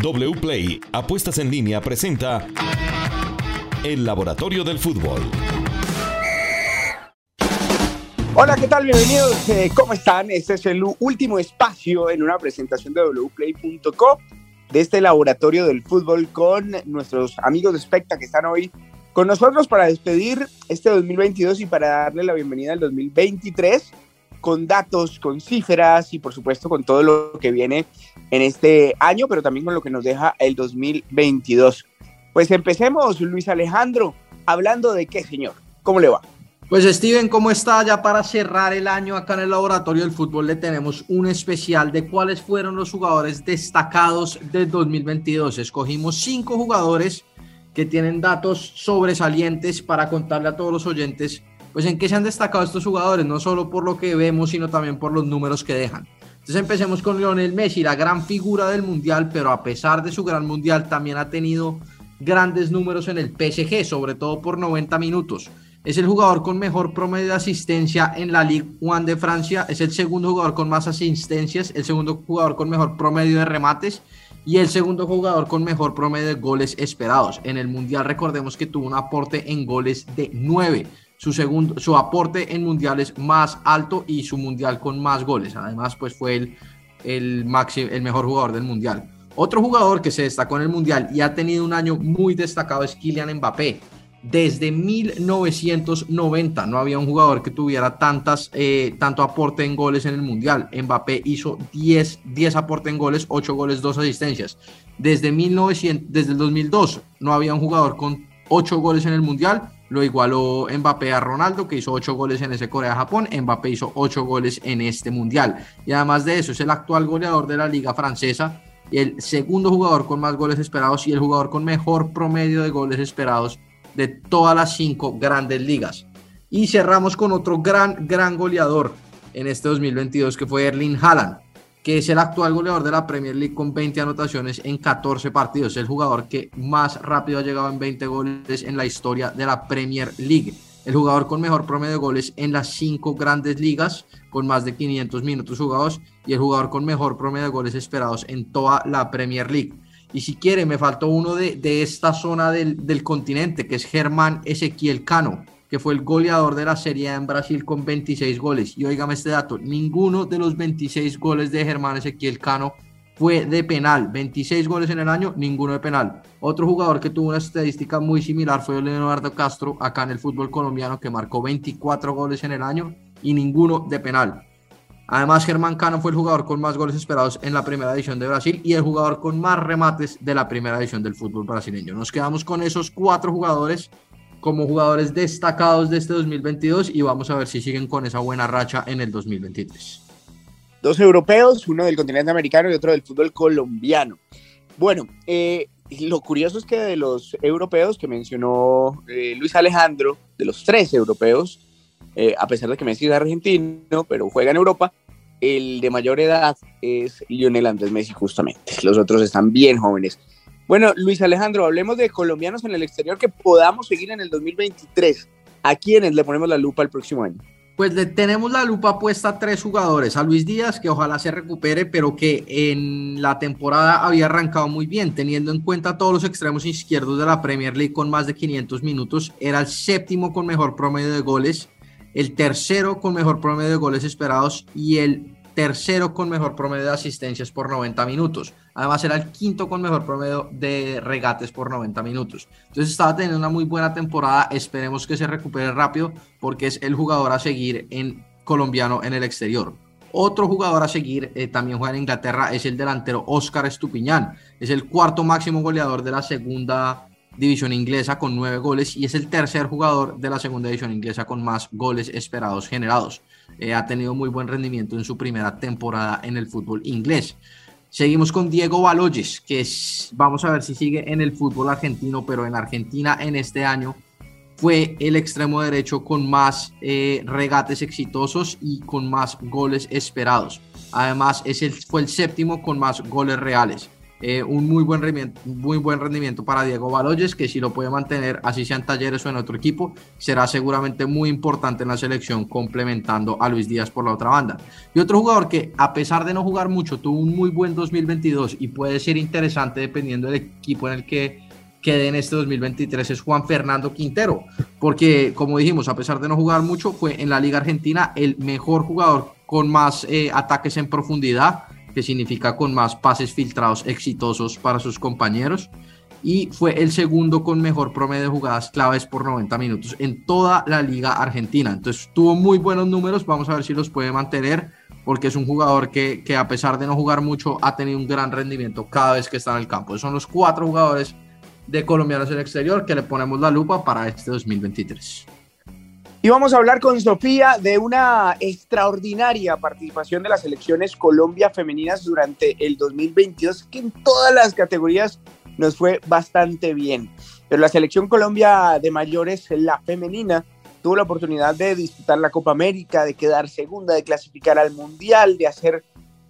WPLAY Apuestas en línea presenta El Laboratorio del Fútbol. Hola, ¿qué tal? Bienvenidos. Eh, ¿Cómo están? Este es el último espacio en una presentación de wplay.co de este laboratorio del fútbol con nuestros amigos de Specta que están hoy con nosotros para despedir este 2022 y para darle la bienvenida al 2023 con datos, con cifras y por supuesto con todo lo que viene en este año, pero también con lo que nos deja el 2022. Pues empecemos, Luis Alejandro, hablando de qué, señor. ¿Cómo le va? Pues Steven, ¿cómo está? Ya para cerrar el año acá en el laboratorio del fútbol le tenemos un especial de cuáles fueron los jugadores destacados del 2022. Escogimos cinco jugadores que tienen datos sobresalientes para contarle a todos los oyentes pues en qué se han destacado estos jugadores, no solo por lo que vemos, sino también por los números que dejan. Entonces empecemos con Lionel Messi, la gran figura del Mundial, pero a pesar de su gran Mundial también ha tenido grandes números en el PSG, sobre todo por 90 minutos. Es el jugador con mejor promedio de asistencia en la Ligue 1 de Francia, es el segundo jugador con más asistencias, el segundo jugador con mejor promedio de remates y el segundo jugador con mejor promedio de goles esperados. En el Mundial recordemos que tuvo un aporte en goles de 9 su, segundo, su aporte en mundiales más alto y su mundial con más goles. Además, pues fue el, el, máximo, el mejor jugador del mundial. Otro jugador que se destacó en el mundial y ha tenido un año muy destacado es Kylian Mbappé. Desde 1990 no había un jugador que tuviera tantas, eh, tanto aporte en goles en el mundial. Mbappé hizo 10, 10 aportes en goles, 8 goles, 2 asistencias. Desde, 1900, desde el 2002 no había un jugador con 8 goles en el mundial lo igualó Mbappé a Ronaldo, que hizo 8 goles en ese Corea-Japón. Mbappé hizo 8 goles en este Mundial. Y además de eso, es el actual goleador de la Liga Francesa el segundo jugador con más goles esperados y el jugador con mejor promedio de goles esperados de todas las cinco grandes ligas. Y cerramos con otro gran, gran goleador en este 2022 que fue Erling Haaland que es el actual goleador de la Premier League con 20 anotaciones en 14 partidos, el jugador que más rápido ha llegado en 20 goles en la historia de la Premier League, el jugador con mejor promedio de goles en las cinco grandes ligas, con más de 500 minutos jugados, y el jugador con mejor promedio de goles esperados en toda la Premier League. Y si quiere, me faltó uno de, de esta zona del, del continente, que es Germán Ezequiel Cano, que fue el goleador de la Serie A en Brasil con 26 goles. Y oígame este dato, ninguno de los 26 goles de Germán Ezequiel Cano fue de penal. 26 goles en el año, ninguno de penal. Otro jugador que tuvo una estadística muy similar fue Leonardo Castro, acá en el fútbol colombiano, que marcó 24 goles en el año y ninguno de penal. Además, Germán Cano fue el jugador con más goles esperados en la primera edición de Brasil y el jugador con más remates de la primera edición del fútbol brasileño. Nos quedamos con esos cuatro jugadores como jugadores destacados de este 2022 y vamos a ver si siguen con esa buena racha en el 2023. Dos europeos, uno del continente americano y otro del fútbol colombiano. Bueno, eh, lo curioso es que de los europeos que mencionó eh, Luis Alejandro, de los tres europeos, eh, a pesar de que Messi es argentino, pero juega en Europa, el de mayor edad es Lionel Andrés Messi justamente. Los otros están bien jóvenes. Bueno, Luis Alejandro, hablemos de colombianos en el exterior que podamos seguir en el 2023. ¿A quiénes le ponemos la lupa el próximo año? Pues le tenemos la lupa puesta a tres jugadores. A Luis Díaz, que ojalá se recupere, pero que en la temporada había arrancado muy bien, teniendo en cuenta todos los extremos izquierdos de la Premier League con más de 500 minutos. Era el séptimo con mejor promedio de goles, el tercero con mejor promedio de goles esperados y el tercero con mejor promedio de asistencias por 90 minutos. Además era el quinto con mejor promedio de regates por 90 minutos. Entonces estaba teniendo una muy buena temporada. Esperemos que se recupere rápido porque es el jugador a seguir en colombiano en el exterior. Otro jugador a seguir, eh, también juega en Inglaterra, es el delantero Oscar Estupiñán. Es el cuarto máximo goleador de la segunda división inglesa con nueve goles y es el tercer jugador de la segunda división inglesa con más goles esperados generados. Eh, ha tenido muy buen rendimiento en su primera temporada en el fútbol inglés. Seguimos con Diego Baloyes, que vamos a ver si sigue en el fútbol argentino, pero en Argentina en este año fue el extremo derecho con más eh, regates exitosos y con más goles esperados. Además, es el, fue el séptimo con más goles reales. Eh, un muy buen, rendimiento, muy buen rendimiento para Diego Baloyes, que si lo puede mantener, así sea en Talleres o en otro equipo, será seguramente muy importante en la selección, complementando a Luis Díaz por la otra banda. Y otro jugador que, a pesar de no jugar mucho, tuvo un muy buen 2022 y puede ser interesante dependiendo del equipo en el que quede en este 2023 es Juan Fernando Quintero, porque como dijimos, a pesar de no jugar mucho, fue en la Liga Argentina el mejor jugador con más eh, ataques en profundidad que significa con más pases filtrados exitosos para sus compañeros. Y fue el segundo con mejor promedio de jugadas claves por 90 minutos en toda la liga argentina. Entonces tuvo muy buenos números, vamos a ver si los puede mantener, porque es un jugador que, que a pesar de no jugar mucho ha tenido un gran rendimiento cada vez que está en el campo. Son los cuatro jugadores de colombianos en el exterior que le ponemos la lupa para este 2023. Y vamos a hablar con Sofía de una extraordinaria participación de las selecciones Colombia femeninas durante el 2022, que en todas las categorías nos fue bastante bien. Pero la selección Colombia de mayores, la femenina, tuvo la oportunidad de disputar la Copa América, de quedar segunda, de clasificar al Mundial, de hacer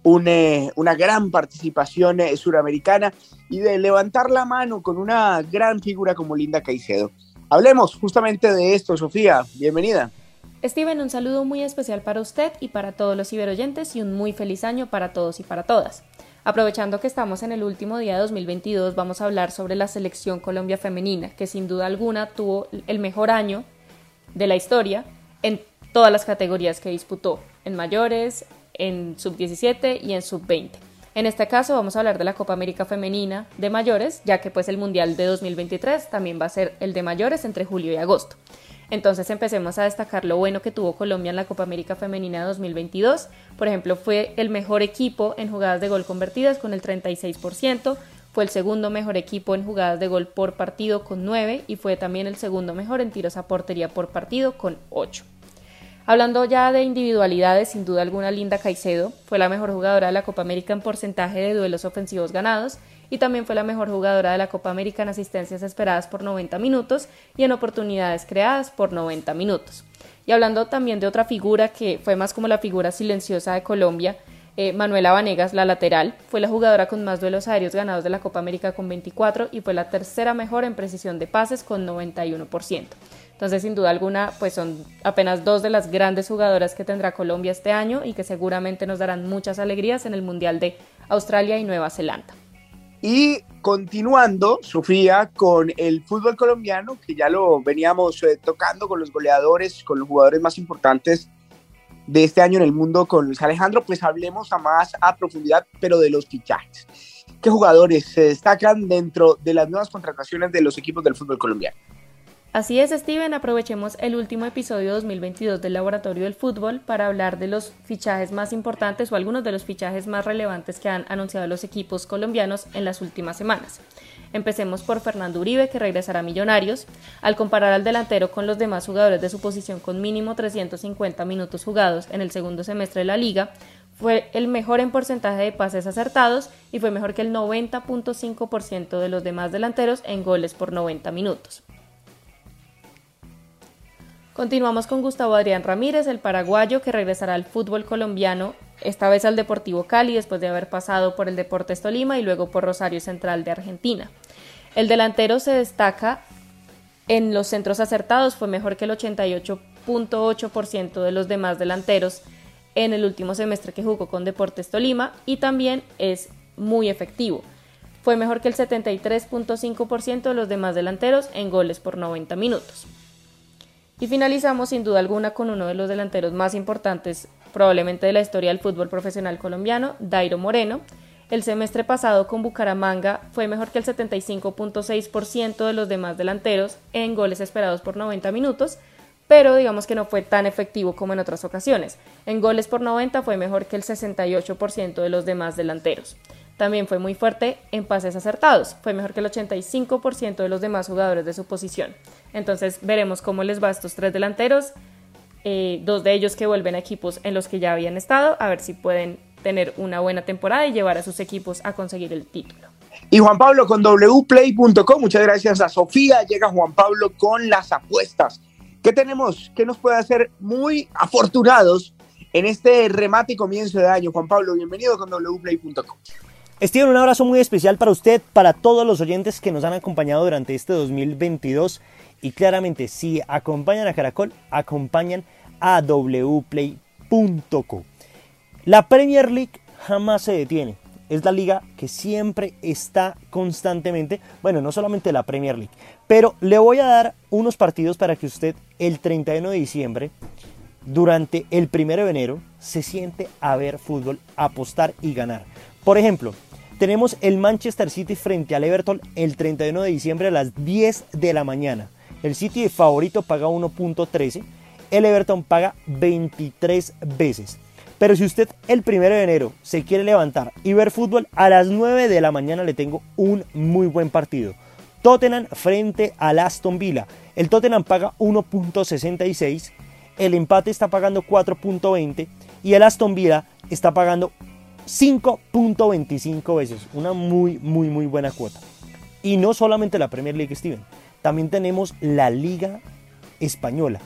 eh, una gran participación eh, suramericana y de levantar la mano con una gran figura como Linda Caicedo. Hablemos justamente de esto, Sofía. Bienvenida. Steven, un saludo muy especial para usted y para todos los ciberoyentes y un muy feliz año para todos y para todas. Aprovechando que estamos en el último día de 2022, vamos a hablar sobre la selección Colombia femenina, que sin duda alguna tuvo el mejor año de la historia en todas las categorías que disputó, en mayores, en sub-17 y en sub-20. En este caso vamos a hablar de la Copa América Femenina de mayores, ya que pues el Mundial de 2023 también va a ser el de mayores entre julio y agosto. Entonces empecemos a destacar lo bueno que tuvo Colombia en la Copa América Femenina de 2022. Por ejemplo, fue el mejor equipo en jugadas de gol convertidas con el 36%, fue el segundo mejor equipo en jugadas de gol por partido con 9 y fue también el segundo mejor en tiros a portería por partido con 8. Hablando ya de individualidades, sin duda alguna Linda Caicedo fue la mejor jugadora de la Copa América en porcentaje de duelos ofensivos ganados y también fue la mejor jugadora de la Copa América en asistencias esperadas por 90 minutos y en oportunidades creadas por 90 minutos. Y hablando también de otra figura que fue más como la figura silenciosa de Colombia, eh, Manuela Vanegas, la lateral, fue la jugadora con más duelos aéreos ganados de la Copa América con 24 y fue la tercera mejor en precisión de pases con 91%. Entonces, sin duda alguna, pues son apenas dos de las grandes jugadoras que tendrá Colombia este año y que seguramente nos darán muchas alegrías en el Mundial de Australia y Nueva Zelanda. Y continuando, Sofía, con el fútbol colombiano, que ya lo veníamos eh, tocando con los goleadores, con los jugadores más importantes de este año en el mundo con Luis Alejandro, pues hablemos a más a profundidad, pero de los fichajes. ¿Qué jugadores se destacan dentro de las nuevas contrataciones de los equipos del fútbol colombiano? Así es, Steven, aprovechemos el último episodio 2022 del Laboratorio del Fútbol para hablar de los fichajes más importantes o algunos de los fichajes más relevantes que han anunciado los equipos colombianos en las últimas semanas. Empecemos por Fernando Uribe, que regresará a Millonarios. Al comparar al delantero con los demás jugadores de su posición con mínimo 350 minutos jugados en el segundo semestre de la liga, fue el mejor en porcentaje de pases acertados y fue mejor que el 90.5% de los demás delanteros en goles por 90 minutos. Continuamos con Gustavo Adrián Ramírez, el paraguayo que regresará al fútbol colombiano, esta vez al Deportivo Cali después de haber pasado por el Deportes Tolima y luego por Rosario Central de Argentina. El delantero se destaca en los centros acertados, fue mejor que el 88.8% de los demás delanteros en el último semestre que jugó con Deportes Tolima y también es muy efectivo. Fue mejor que el 73.5% de los demás delanteros en goles por 90 minutos. Y finalizamos sin duda alguna con uno de los delanteros más importantes probablemente de la historia del fútbol profesional colombiano, Dairo Moreno. El semestre pasado con Bucaramanga fue mejor que el 75.6% de los demás delanteros en goles esperados por 90 minutos, pero digamos que no fue tan efectivo como en otras ocasiones. En goles por 90 fue mejor que el 68% de los demás delanteros. También fue muy fuerte en pases acertados, fue mejor que el 85% de los demás jugadores de su posición. Entonces veremos cómo les va a estos tres delanteros, eh, dos de ellos que vuelven a equipos en los que ya habían estado, a ver si pueden tener una buena temporada y llevar a sus equipos a conseguir el título. Y Juan Pablo con wplay.com, muchas gracias a Sofía, llega Juan Pablo con las apuestas. ¿Qué tenemos? ¿Qué nos puede hacer muy afortunados en este remate y comienzo de año? Juan Pablo, bienvenido con wplay.com. Steven, un abrazo muy especial para usted, para todos los oyentes que nos han acompañado durante este 2022 y claramente si acompañan a Caracol, acompañan a wplay.co. La Premier League jamás se detiene. Es la liga que siempre está constantemente, bueno, no solamente la Premier League, pero le voy a dar unos partidos para que usted el 31 de diciembre, durante el 1 de enero, se siente a ver fútbol, apostar y ganar. Por ejemplo, tenemos el Manchester City frente al Everton el 31 de diciembre a las 10 de la mañana. El City favorito paga 1.13, el Everton paga 23 veces. Pero si usted el 1 de enero se quiere levantar y ver fútbol, a las 9 de la mañana le tengo un muy buen partido. Tottenham frente al Aston Villa. El Tottenham paga 1.66, el empate está pagando 4.20 y el Aston Villa está pagando 5.25 veces. Una muy, muy, muy buena cuota. Y no solamente la Premier League, Steven. También tenemos la Liga Española.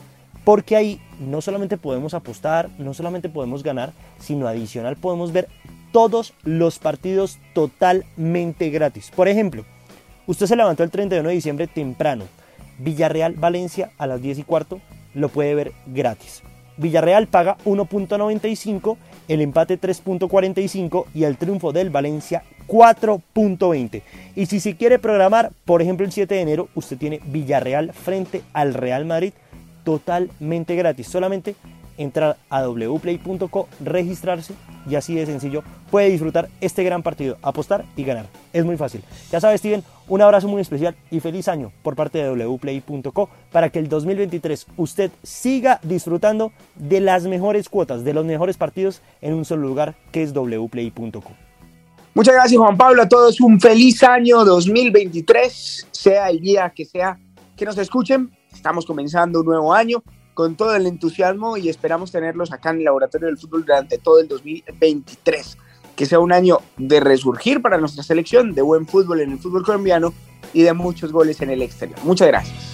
Porque ahí no solamente podemos apostar, no solamente podemos ganar, sino adicional podemos ver todos los partidos totalmente gratis. Por ejemplo, usted se levantó el 31 de diciembre temprano. Villarreal Valencia a las 10 y cuarto lo puede ver gratis. Villarreal paga 1.95, el empate 3.45 y el triunfo del Valencia 4.20. Y si se quiere programar, por ejemplo el 7 de enero, usted tiene Villarreal frente al Real Madrid totalmente gratis. Solamente entrar a wplay.co, registrarse y así de sencillo puede disfrutar este gran partido, apostar y ganar. Es muy fácil. Ya sabes, Steven, un abrazo muy especial y feliz año por parte de wplay.co para que el 2023 usted siga disfrutando de las mejores cuotas, de los mejores partidos en un solo lugar que es wplay.co. Muchas gracias Juan Pablo, a todos un feliz año 2023, sea el día que sea que nos escuchen Estamos comenzando un nuevo año con todo el entusiasmo y esperamos tenerlos acá en el Laboratorio del Fútbol durante todo el 2023. Que sea un año de resurgir para nuestra selección, de buen fútbol en el fútbol colombiano y de muchos goles en el exterior. Muchas gracias.